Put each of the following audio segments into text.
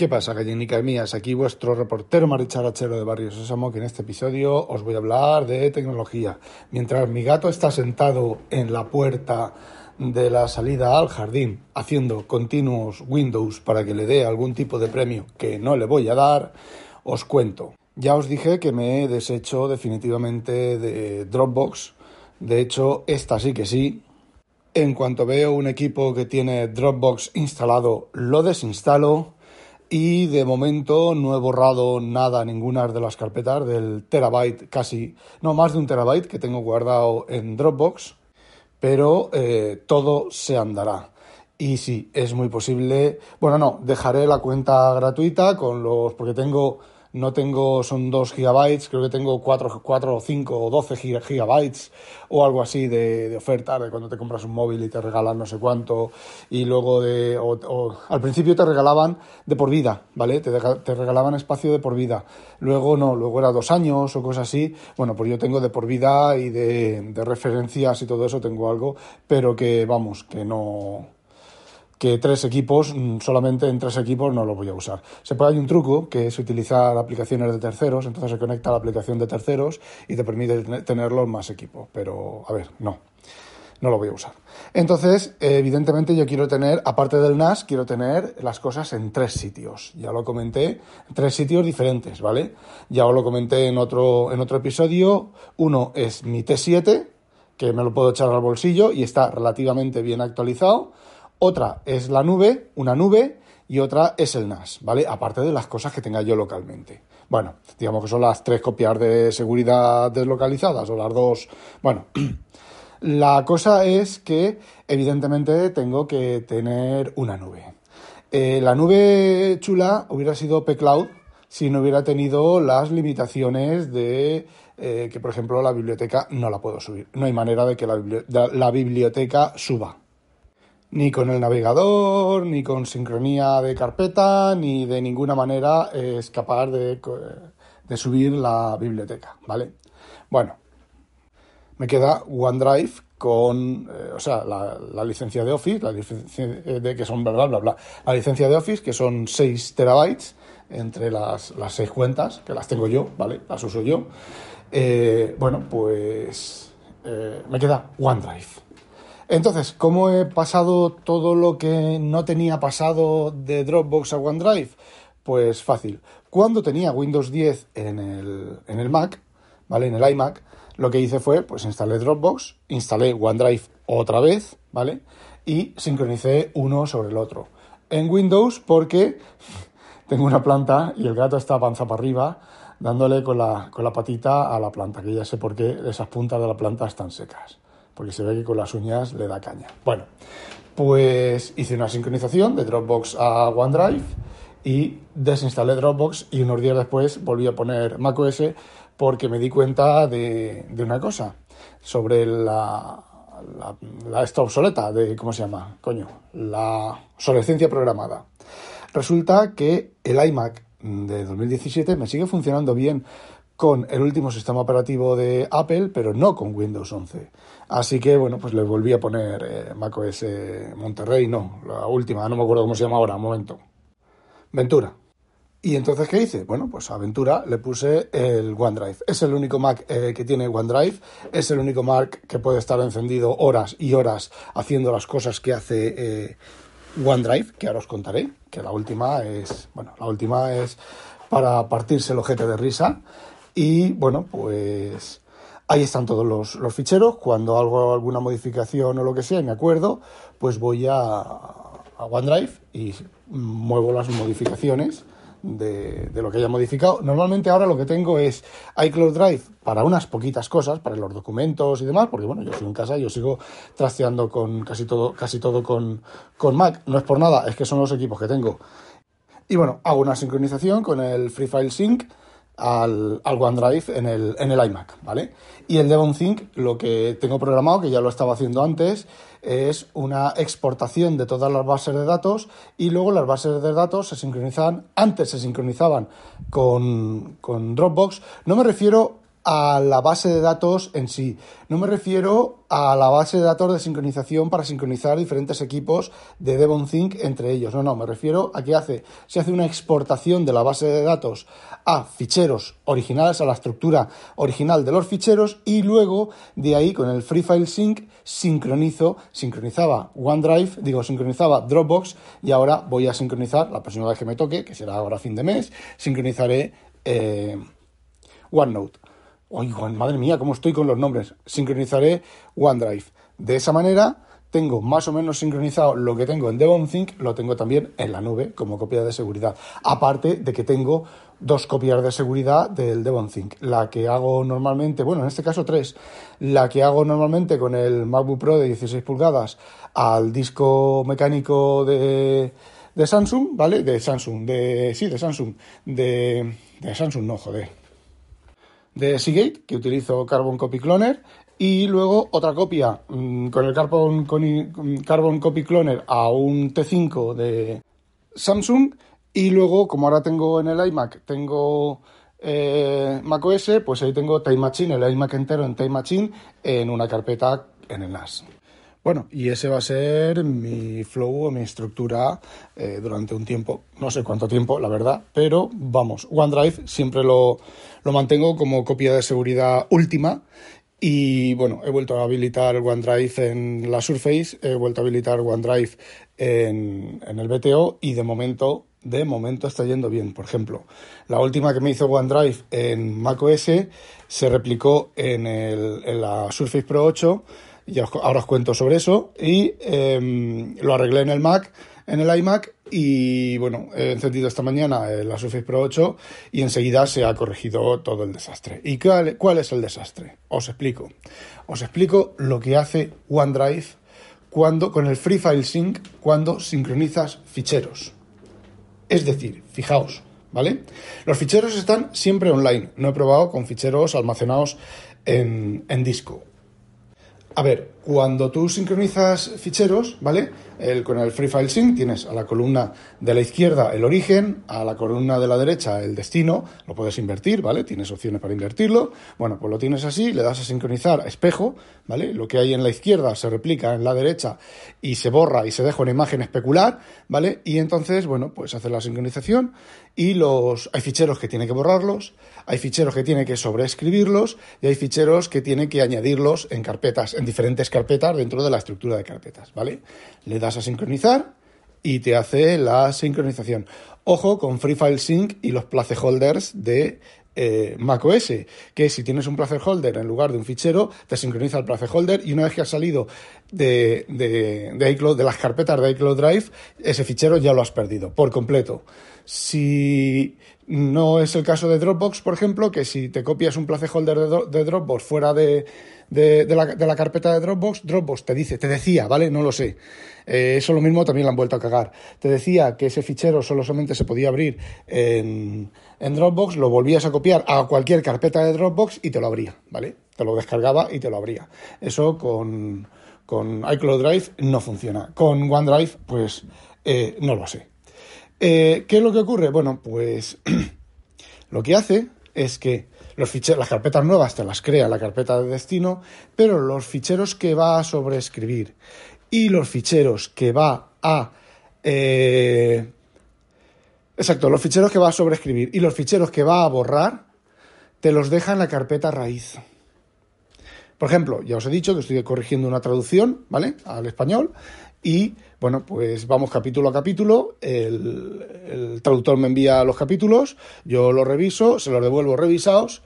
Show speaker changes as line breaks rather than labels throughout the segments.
¿Qué pasa, gallinicas mías? Aquí vuestro reportero maricharachero de Barrio Sésamo, que en este episodio os voy a hablar de tecnología. Mientras mi gato está sentado en la puerta de la salida al jardín haciendo continuos Windows para que le dé algún tipo de premio que no le voy a dar, os cuento. Ya os dije que me he deshecho definitivamente de Dropbox. De hecho, esta sí que sí. En cuanto veo un equipo que tiene Dropbox instalado, lo desinstalo y de momento no he borrado nada, ninguna de las carpetas del terabyte, casi, no, más de un terabyte que tengo guardado en Dropbox, pero eh, todo se andará. Y sí, es muy posible, bueno, no, dejaré la cuenta gratuita con los, porque tengo no tengo, son 2 gigabytes, creo que tengo 4, 4 o 5 o 12 gigabytes o algo así de, de, oferta, de cuando te compras un móvil y te regalan no sé cuánto, y luego de, o, al principio te regalaban de por vida, ¿vale? Te, te, regalaban espacio de por vida, luego no, luego era dos años o cosas así, bueno, pues yo tengo de por vida y de, de referencias y todo eso tengo algo, pero que vamos, que no que tres equipos, mm, solamente en tres equipos no lo voy a usar. Se puede, hay un truco que es utilizar aplicaciones de terceros, entonces se conecta a la aplicación de terceros y te permite tenerlo en más equipos, pero a ver, no, no lo voy a usar. Entonces, evidentemente yo quiero tener, aparte del NAS, quiero tener las cosas en tres sitios. Ya lo comenté, en tres sitios diferentes, ¿vale? Ya os lo comenté en otro, en otro episodio. Uno es mi T7, que me lo puedo echar al bolsillo y está relativamente bien actualizado. Otra es la nube, una nube, y otra es el NAS, ¿vale? Aparte de las cosas que tenga yo localmente. Bueno, digamos que son las tres copias de seguridad deslocalizadas o las dos. Bueno, la cosa es que evidentemente tengo que tener una nube. Eh, la nube chula hubiera sido P-Cloud si no hubiera tenido las limitaciones de eh, que, por ejemplo, la biblioteca no la puedo subir. No hay manera de que la biblioteca suba ni con el navegador, ni con sincronía de carpeta, ni de ninguna manera es capaz de, de subir la biblioteca, ¿vale? Bueno, me queda OneDrive con, eh, o sea, la, licencia de Office, la licencia de que son bla, bla, bla, la licencia de Office, que son 6 terabytes entre las, las 6 cuentas, que las tengo yo, ¿vale? Las uso yo. Eh, bueno, pues eh, me queda OneDrive. Entonces, ¿cómo he pasado todo lo que no tenía pasado de Dropbox a OneDrive? Pues fácil. Cuando tenía Windows 10 en el, en el Mac, ¿vale? En el iMac, lo que hice fue, pues instalé Dropbox, instalé OneDrive otra vez, ¿vale? Y sincronicé uno sobre el otro. En Windows, porque tengo una planta y el gato está panza para arriba, dándole con la, con la patita a la planta, que ya sé por qué esas puntas de la planta están secas porque se ve que con las uñas le da caña. Bueno, pues hice una sincronización de Dropbox a OneDrive y desinstalé Dropbox y unos días después volví a poner macOS porque me di cuenta de, una cosa sobre la, la, esta obsoleta de, ¿cómo se llama? Coño, la obsolescencia programada. Resulta que el iMac de 2017 me sigue funcionando bien con el último sistema operativo de Apple, pero no con Windows 11. Así que, bueno, pues le volví a poner eh, macOS Monterrey, no, la última, no me acuerdo cómo se llama ahora, un momento. Ventura. ¿Y entonces qué hice? Bueno, pues a Ventura le puse el OneDrive. Es el único Mac eh, que tiene OneDrive, es el único Mac que puede estar encendido horas y horas haciendo las cosas que hace eh, OneDrive, que ahora os contaré, que la última es, bueno, la última es para partirse el ojete de risa. Y bueno, pues ahí están todos los, ficheros. Cuando hago alguna modificación o lo que sea me acuerdo, pues voy a, a OneDrive y muevo las modificaciones de, de, lo que haya modificado. Normalmente ahora lo que tengo es iCloud Drive para unas poquitas cosas, para los documentos y demás, porque bueno, yo estoy en casa y yo sigo trasteando con casi todo, casi todo con, con Mac. No es por nada, es que son los equipos que tengo. Y bueno, hago una sincronización con el Free File Sync al, OneDrive en el, en el iMac, ¿vale? Y el Devon Think, lo que tengo programado, que ya lo estaba haciendo antes, es una exportación de todas las bases de datos y luego las bases de datos se sincronizan, antes se sincronizaban con, con Dropbox. No me refiero a la base de datos en sí. No me refiero a la base de datos de sincronización para sincronizar diferentes equipos de DevonThink entre ellos. No, no, me refiero a que hace, se hace una exportación de la base de datos a ficheros originales, a la estructura original de los ficheros y luego de ahí con el Free File Sync sincronizo, sincronizaba OneDrive, digo, sincronizaba Dropbox y ahora voy a sincronizar, la próxima vez que me toque, que será ahora fin de mes, sincronizaré eh, OneNote. Oigo, madre mía, cómo estoy con los nombres. Sincronizaré OneDrive. De esa manera tengo más o menos sincronizado lo que tengo en DevonThink, lo tengo también en la nube como copia de seguridad. Aparte de que tengo dos copias de seguridad del DevonThink. La que hago normalmente, bueno, en este caso tres. La que hago normalmente con el MacBook Pro de 16 pulgadas al disco mecánico de, de Samsung, ¿vale? De Samsung, de... Sí, de Samsung. De, de Samsung, no, joder de Seagate, que utilizo Carbon Copy Cloner, y luego otra copia mm, con el Carbon, Carbon Copy Cloner a un T5 de Samsung, y luego, como ahora tengo en el iMac, tengo eh, macOS, pues ahí tengo Time Machine, el iMac entero en Time Machine, en una carpeta en el NAS. Bueno, y ese va a ser mi flow o mi estructura eh, durante un tiempo. No sé cuánto tiempo, la verdad, pero vamos, OneDrive siempre lo, lo mantengo como copia de seguridad última. Y bueno, he vuelto a habilitar OneDrive en la Surface, he vuelto a habilitar OneDrive en, en el BTO y de momento de momento está yendo bien. Por ejemplo, la última que me hizo OneDrive en macOS se replicó en, el, en la Surface Pro 8 y ahora os cuento sobre eso. Y em, lo arreglé en el Mac, en el iMac, y bueno, he encendido esta mañana la Surface Pro 8 y enseguida se ha corregido todo el desastre. ¿Y cuál, cuál es el desastre? Os explico. Os explico lo que hace OneDrive cuando, con el Free File Sync cuando sincronizas ficheros. Es decir, fijaos, ¿vale? Los ficheros están siempre online. No he probado con ficheros almacenados en, en disco. A ver, cuando tú sincronizas ficheros, ¿vale? con el Free File Sync tienes a la columna de la izquierda el origen, a la columna de la derecha el destino, lo puedes invertir, ¿vale? Tienes opciones para invertirlo. Bueno, pues lo tienes así, le das a sincronizar a espejo, ¿vale? Lo que hay en la izquierda se replica en la derecha y se borra y se deja una imagen especular, ¿vale? Y entonces, bueno, pues hace la sincronización y los hay ficheros que tiene que borrarlos, hay ficheros que tiene que sobreescribirlos y hay ficheros que tiene que añadirlos en carpetas, en diferentes carpetas dentro de la estructura de carpetas, ¿vale? Le das a sincronizar y te hace la sincronización. Ojo con Free File Sync y los placeholders de eh, macOS, que si tienes un placeholder en lugar de un fichero, te sincroniza el placeholder y una vez que has salido de, de, de, iCloud, de las carpetas de iCloud Drive, ese fichero ya lo has perdido por completo. Si no es el caso de Dropbox, por ejemplo, que si te copias un placeholder de, Dropbox fuera de, la, carpeta de Dropbox, Dropbox te dice, te decía, ¿vale? No lo sé. Eh, eso lo mismo también lo han vuelto a cagar. Te decía que ese fichero solamente se podía abrir en, en Dropbox, lo volvías a copiar a cualquier carpeta de Dropbox y te lo abría, ¿vale? Te lo descargaba y te lo abría. Eso con, con iCloud Drive no funciona. Con OneDrive, pues eh, no lo sé. Eh, ¿Qué es lo que ocurre? Bueno, pues lo que hace es que los ficheros, las carpetas nuevas te las crea la carpeta de destino, pero los ficheros que va a sobreescribir y los ficheros que va a... Eh, exacto, los ficheros que va a sobreescribir y los ficheros que va a borrar, te los deja en la carpeta raíz. Por ejemplo, ya os he dicho que estoy corrigiendo una traducción, ¿vale? Al español y bueno, pues vamos capítulo a capítulo, el, traductor me envía los capítulos, yo los reviso, se los devuelvo revisados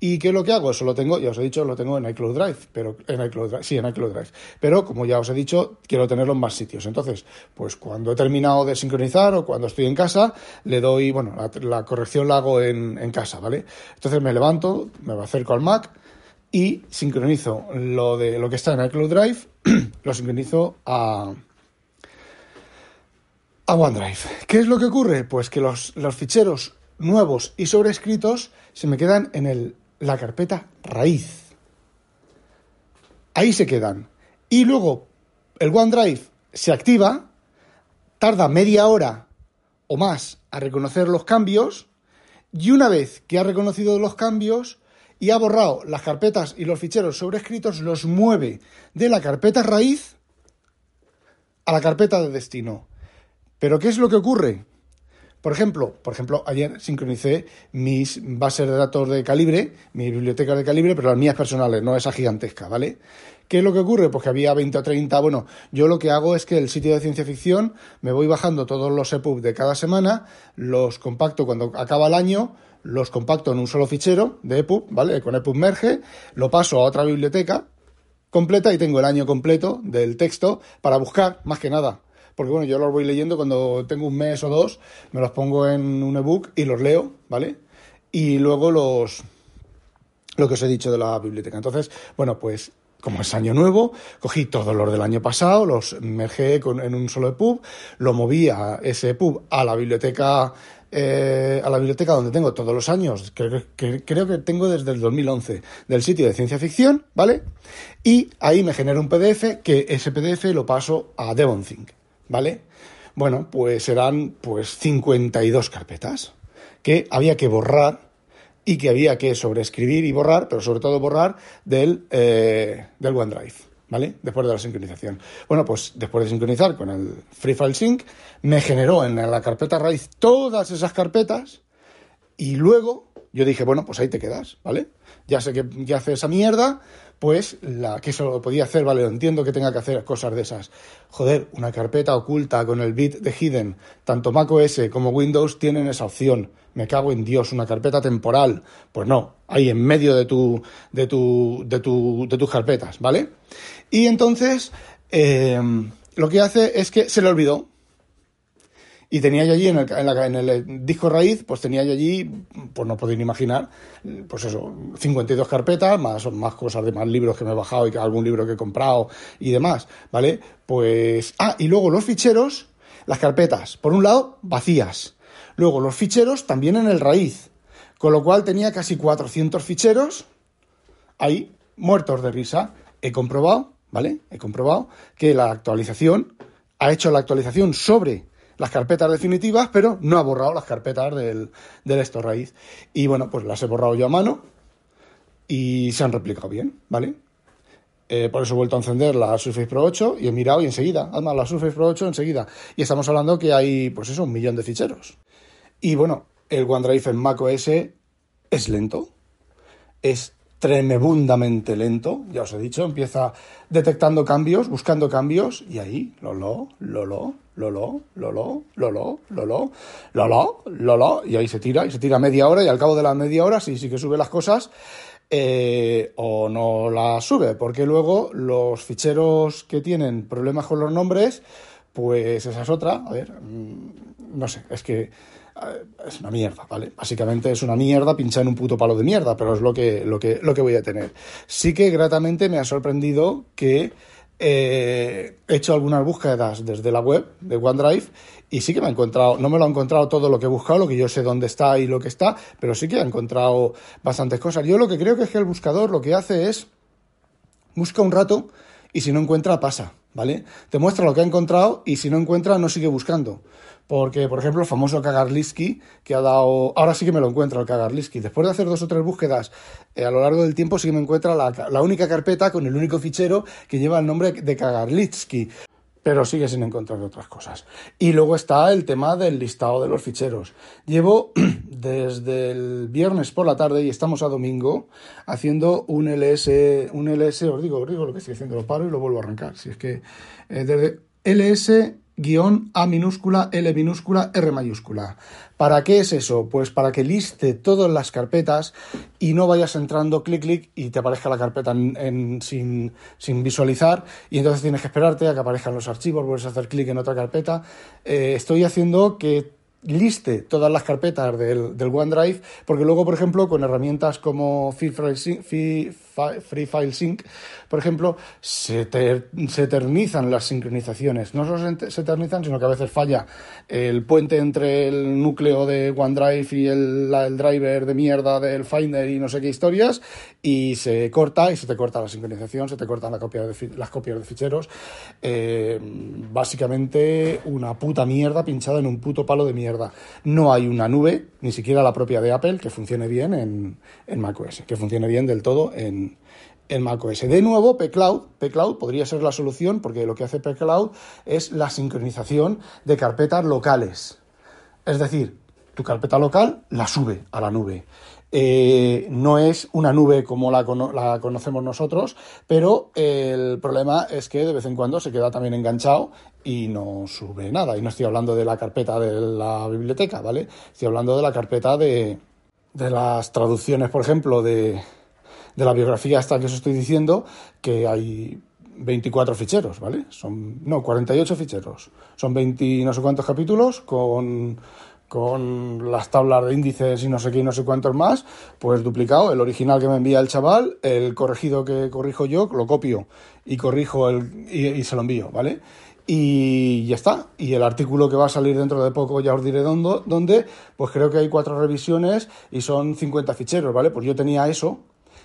¿Y qué es lo que hago? Eso lo tengo, ya os he dicho, lo tengo en iCloud Drive, pero en iCloud Drive, sí, en iCloud Drive. Pero como ya os he dicho, quiero tenerlo en más sitios. Entonces, pues cuando he terminado de sincronizar o cuando estoy en casa, le doy, bueno, la, corrección la hago en, en, casa, ¿vale? Entonces me levanto, me acerco al Mac y sincronizo lo de lo que está en iCloud Drive, lo sincronizo a a OneDrive. ¿Qué es lo que ocurre? Pues que los, ficheros nuevos y sobrescritos se me quedan en el, la carpeta raíz. Ahí se quedan. Y luego el OneDrive se activa, tarda media hora o más a reconocer los cambios y una vez que ha reconocido los cambios, y ha borrado las carpetas y los ficheros sobrescritos, los mueve de la carpeta raíz a la carpeta de destino. Pero ¿qué es lo que ocurre? Por ejemplo, por ejemplo, ayer sincronicé mis bases de datos de calibre, mi biblioteca de calibre, pero las mías personales, no esa gigantesca, ¿vale? ¿Qué es lo que ocurre? Pues que había 20 o 30. Bueno, yo lo que hago es que el sitio de ciencia ficción me voy bajando todos los EPUB de cada semana, los compacto cuando acaba el año, los compacto en un solo fichero de EPUB, ¿vale? Con EPUB merge, lo paso a otra biblioteca completa y tengo el año completo del texto para buscar, más que nada porque bueno, yo los voy leyendo cuando tengo un mes o dos, me los pongo en un ebook y los leo, ¿vale? Y luego los lo que os he dicho de la biblioteca. Entonces, bueno, pues como es año nuevo, cogí todos los del año pasado, los mergé en un solo EPUB, lo moví a ese EPUB a la biblioteca eh, a la biblioteca donde tengo todos los años, que, creo que tengo desde el 2011, del sitio de ciencia ficción, ¿vale? Y ahí me genera un PDF que ese PDF lo paso a DevonThink. ¿vale? Bueno, pues serán pues 52 carpetas que había que borrar y que había que sobreescribir y borrar, pero sobre todo borrar del, eh, del OneDrive, ¿vale? Después de la sincronización. Bueno, pues después de sincronizar con el Free File Sync, me generó en la carpeta raíz todas esas carpetas y luego yo dije, bueno, pues ahí te quedas, ¿vale? Ya sé que ya hace esa mierda, pues la que eso lo podía hacer, vale, entiendo que tenga que hacer cosas de esas. Joder, una carpeta oculta con el bit de hidden, tanto macOS como Windows tienen esa opción. Me cago en Dios, una carpeta temporal. Pues no, ahí en medio de tu de tu de tu de tus carpetas, ¿vale? Y entonces eh, lo que hace es que se le olvidó y tenía allí en el, en, el disco raíz, pues tenía allí, pues no podéis ni imaginar, pues eso, 52 carpetas, más, más cosas de más libros que me he bajado y algún libro que he comprado y demás, ¿vale? Pues, ah, y luego los ficheros, las carpetas, por un lado, vacías. Luego los ficheros también en el raíz, con lo cual tenía casi 400 ficheros ahí, muertos de risa. He comprobado, ¿vale? He comprobado que la actualización ha hecho la actualización sobre las carpetas definitivas, pero no ha borrado las carpetas del, del esto raíz. Y bueno, pues las he borrado yo a mano y se han replicado bien, ¿vale? Eh, por eso he vuelto a encender la Surface Pro 8 y he mirado y enseguida, además la Surface Pro 8 enseguida. Y estamos hablando que hay, pues eso, un millón de ficheros. Y bueno, el OneDrive en macOS es lento, es tremendamente lento, ya os he dicho, empieza detectando cambios, buscando cambios, y ahí, lolo, lolo, lolo, lolo, lolo, lolo, lolo, lolo, y ahí se tira, y se tira media hora, y al cabo de la media hora sí, sí que sube las cosas, eh, o no las sube, porque luego los ficheros que tienen problemas con los nombres, pues esa es otra, a ver, mm, no sé, es que es una mierda, ¿vale? Básicamente es una mierda pinchar en un puto palo de mierda, pero es lo que, lo que, lo que voy a tener. Sí que gratamente me ha sorprendido que eh, he hecho algunas búsquedas desde la web de OneDrive y sí que me ha encontrado, no me lo ha encontrado todo lo que he buscado, lo que yo sé dónde está y lo que está, pero sí que he encontrado bastantes cosas. Yo lo que creo que es que el buscador lo que hace es busca un rato y si no encuentra pasa, ¿vale? Te muestra lo que ha encontrado y si no encuentra no sigue buscando. Porque, por ejemplo, el famoso Kagarliski, que ha dado. Ahora sí que me lo encuentro el Kagarliski. Después de hacer dos o tres búsquedas eh, a lo largo del tiempo, sí que me encuentra la, única carpeta con el único fichero que lleva el nombre de Kagarlitsky. Pero sigue sin encontrar otras cosas. Y luego está el tema del listado de los ficheros. Llevo desde el viernes por la tarde y estamos a domingo haciendo un LS, un LS, os digo, os digo lo que estoy haciendo, lo paro y lo vuelvo a arrancar. Si es que eh, desde LS guion A minúscula, L minúscula, R mayúscula. ¿Para qué es eso? Pues para que liste todas las carpetas y no vayas entrando clic, clic y te aparezca la carpeta en, sin, sin, visualizar y entonces tienes que esperarte a que aparezcan los archivos, vuelves a hacer clic en otra carpeta. Eh, estoy haciendo que liste todas las carpetas del, del, OneDrive, porque luego, por ejemplo, con herramientas como Sync, Free, File Sync por ejemplo, se, eternizan las sincronizaciones. No solo se eternizan, sino que a veces falla el puente entre el núcleo de OneDrive y el, driver de mierda del Finder y no sé qué historias, y se corta y se te corta la sincronización, se te cortan las copias de ficheros. Eh, básicamente una puta mierda pinchada en un puto palo de mierda. No hay una nube ni siquiera la propia de Apple, que funcione bien en, en macOS, que funcione bien del todo en, en macOS. De nuevo, pCloud, pCloud podría ser la solución porque lo que hace pCloud es la sincronización de carpetas locales. Es decir, tu carpeta local la sube a la nube. Eh, no es una nube como la, conocemos nosotros, pero el problema es que de vez en cuando se queda también enganchado y no sube nada. Y no estoy hablando de la carpeta de la biblioteca, ¿vale? Estoy hablando de la carpeta de las traducciones, por ejemplo, de, de la biografía hasta que os estoy diciendo, que hay 24 ficheros, ¿vale? Son, no, 48 ficheros. Son 20 no sé cuántos capítulos con, con las tablas de índices y no sé qué y no sé cuántos más, pues duplicado, el original que me envía el chaval, el corregido que corrijo yo, lo copio y corrijo el, y, se lo envío, ¿vale? Y ya está. Y el artículo que va a salir dentro de poco, ya os diré dónde, pues creo que hay cuatro revisiones y son 50 ficheros, ¿vale? Pues yo tenía eso,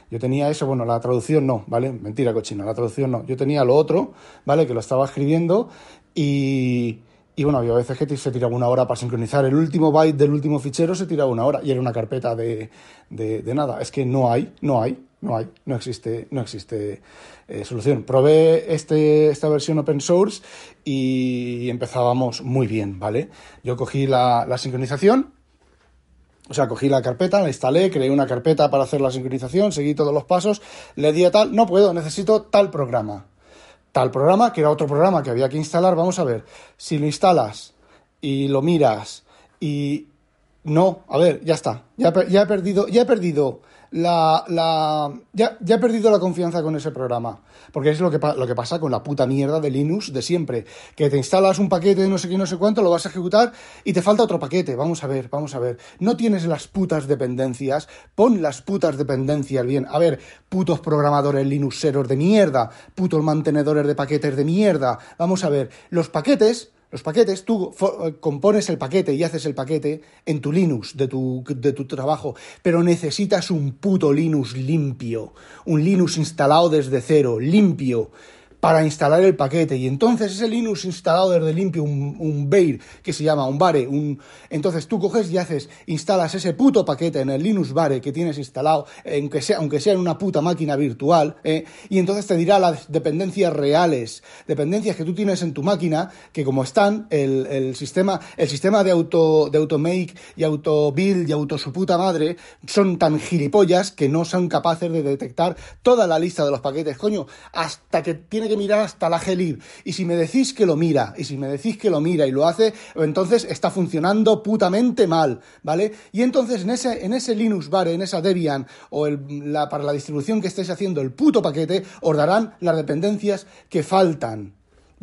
yo tenía eso, bueno, la traducción no, ¿vale? Mentira cochina, la traducción no. Yo tenía lo otro, ¿vale? Que lo estaba escribiendo y, y bueno, había veces que se tiraba una hora para sincronizar. El último byte del último fichero se tiraba una hora y era una carpeta de, de, nada. Es que no hay, no hay, no hay, no existe, no existe eh, solución. Probé este, esta versión open source y empezábamos muy bien, ¿vale? Yo cogí la, la sincronización o sea, cogí la carpeta, la instalé, creé una carpeta para hacer la sincronización, seguí todos los pasos, le di a tal, no puedo, necesito tal programa. Tal programa, que era otro programa que había que instalar, vamos a ver, si lo instalas y lo miras y no, a ver, ya está, ya, ya he perdido, ya he perdido la, la ya, ya, he perdido la confianza con ese programa. Porque es lo que, lo que pasa con la puta mierda de Linux de siempre. Que te instalas un paquete de no sé qué, no sé cuánto, lo vas a ejecutar y te falta otro paquete. Vamos a ver, vamos a ver. No tienes las putas dependencias. Pon las putas dependencias bien. A ver, putos programadores Linuxeros de mierda. Putos mantenedores de paquetes de mierda. Vamos a ver. Los paquetes los paquetes, tú eh, compones el paquete y haces el paquete en tu Linux de tu, de tu trabajo, pero necesitas un puto Linux limpio, un Linux instalado desde cero, limpio, para instalar el paquete. Y entonces ese Linux instalado desde limpio, un, un Beir, que se llama un Bare, un... entonces tú coges y haces, instalas ese puto paquete en el Linux Bare que tienes instalado, aunque sea, aunque sea en una puta máquina virtual, ¿eh? y entonces te dirá las dependencias reales, dependencias que tú tienes en tu máquina, que como están, el, el sistema, el sistema de auto, de automake y auto build y auto su puta madre, son tan gilipollas que no son capaces de detectar toda la lista de los paquetes, coño, hasta que tiene que mirar hasta la Glib. Y si me decís que lo mira, y si me decís que lo mira y lo hace, entonces está funcionando putamente mal, ¿vale? Y entonces en ese, en ese Linux Bar, en esa Debian, o la, para la distribución que estéis haciendo el puto paquete, os darán las dependencias que faltan.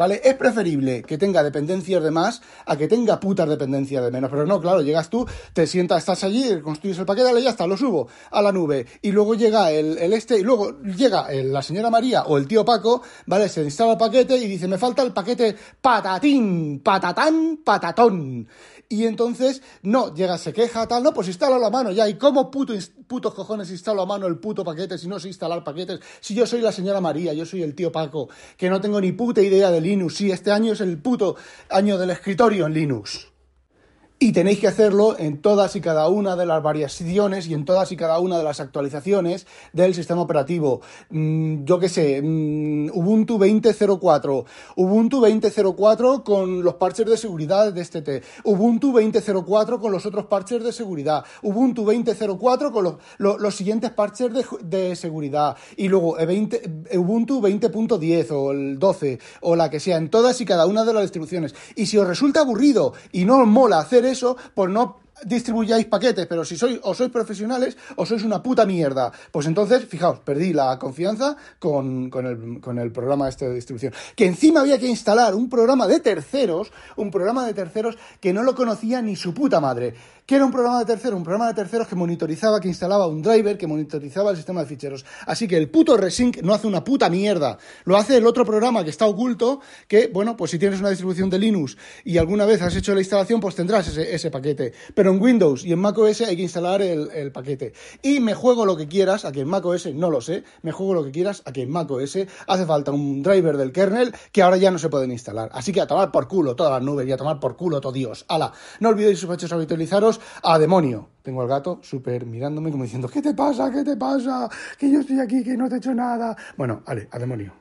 ¿Vale? Es preferible que tenga dependencias de más a que tenga putas dependencias de menos. Pero no, claro, llegas tú, te sientas, estás allí, construyes el paquete, y ya está, lo subo a la nube. Y luego llega el, este, y luego llega la señora María o el tío Paco, ¿vale? Se instala el paquete y dice, me falta el paquete patatín, patatán, patatón. Y entonces, no, llega, se queja, tal, no, pues instala la mano ya. ¿Y cómo puto, putos cojones instalo a mano el puto paquete si no sé instalar paquetes? Si yo soy la señora María, yo soy el tío Paco, que no tengo ni puta idea de Linux. Sí, este año es el puto año del escritorio en Linux. Y tenéis que hacerlo en todas y cada una de las variaciones y en todas y cada una de las actualizaciones del sistema operativo. Mm, yo qué sé, mm, Ubuntu 20.04, Ubuntu 20.04 con los parches de seguridad de este T, Ubuntu 20.04 con los otros parches de seguridad, Ubuntu 20.04 con los, los, siguientes parches de, de, seguridad y luego Ubuntu 20.10 o el 12 o la que sea, en todas y cada una de las distribuciones. Y si os resulta aburrido y no os mola hacer eso, pues no distribuyáis paquetes, pero si sois o sois profesionales o sois una puta mierda. Pues entonces, fijaos, perdí la confianza con, con, el, con el programa este de distribución. Que encima había que instalar un programa de terceros, un programa de terceros que no lo conocía ni su puta madre. ¿Qué era un programa de terceros? Un programa de terceros que monitorizaba, que instalaba un driver, que monitorizaba el sistema de ficheros. Así que el puto Resync no hace una puta mierda. Lo hace el otro programa que está oculto, que, bueno, pues si tienes una distribución de Linux y alguna vez has hecho la instalación, pues tendrás ese, paquete. Pero en Windows y en macOS hay que instalar el, paquete. Y me juego lo que quieras, a que en macOS no lo sé, me juego lo que quieras, a que en macOS hace falta un driver del kernel que ahora ya no se pueden instalar. Así que a tomar por culo todas las nubes y a tomar por culo todo Dios. Ala, no olvidéis sospechosos habitualizaros a demonio. Tengo al gato súper mirándome como diciendo, ¿qué te pasa? ¿Qué te pasa? Que yo estoy aquí, que no te he hecho nada. Bueno, vale, a demonio.